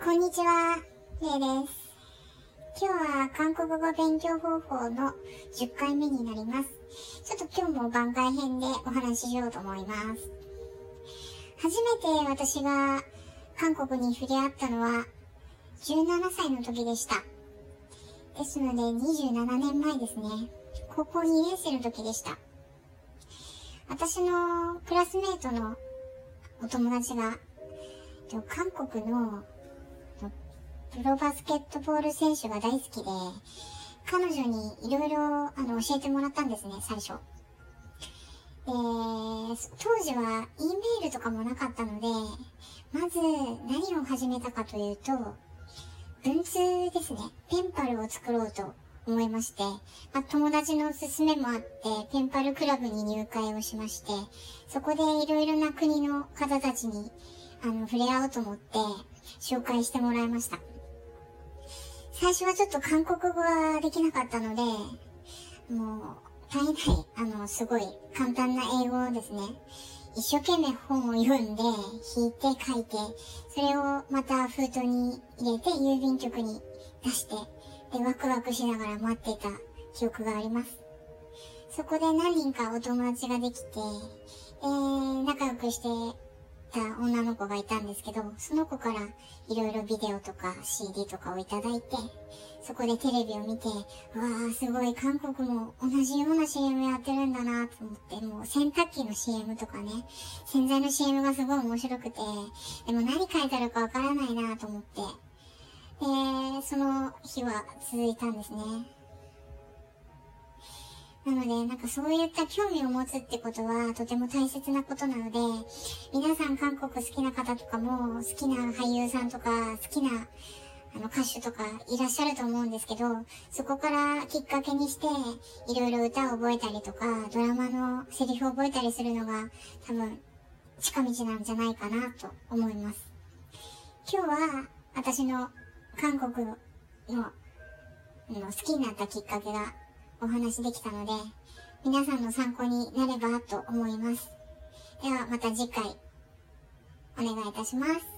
こんにちは、れいです。今日は韓国語勉強方法の10回目になります。ちょっと今日も番外編でお話ししようと思います。初めて私が韓国に触れ合ったのは17歳の時でした。ですので27年前ですね。高校2年生の時でした。私のクラスメートのお友達が韓国のプロバスケットボール選手が大好きで、彼女にいろいろあの教えてもらったんですね、最初。で、当時は E メールとかもなかったので、まず何を始めたかというと、文通ですね。ペンパルを作ろうと思いまして、まあ、友達の勧めもあって、ペンパルクラブに入会をしまして、そこでいろいろな国の方たちに、あの、触れ合おうと思って、紹介してもらいました。最初はちょっと韓国語ができなかったので、もう、大変、あの、すごい簡単な英語をですね、一生懸命本を読んで、引いて書いて、それをまた封筒に入れて郵便局に出して、で、ワクワクしながら待っていた記憶があります。そこで何人かお友達ができて、えー、仲良くしてた女の子がいたんですけど、その子からいろいろビデオとか CD とかをいただいて、そこでテレビを見て、わあ、すごい韓国も同じような CM やってるんだなと思って、もう洗濯機の CM とかね、洗剤の CM がすごい面白くて、でも何書いてあるかわからないなと思って、で、その日は続いたんですね。なので、なんかそういった興味を持つってことはとても大切なことなので、皆さん韓国好きな方とかも、好きな俳優さんとか、好きなあの歌手とかいらっしゃると思うんですけど、そこからきっかけにして、いろいろ歌を覚えたりとか、ドラマのセリフを覚えたりするのが多分近道なんじゃないかなと思います。今日は私の韓国のの好きになったきっかけがお話できたので、皆さんの参考になればと思います。ではまた次回お願いいたします。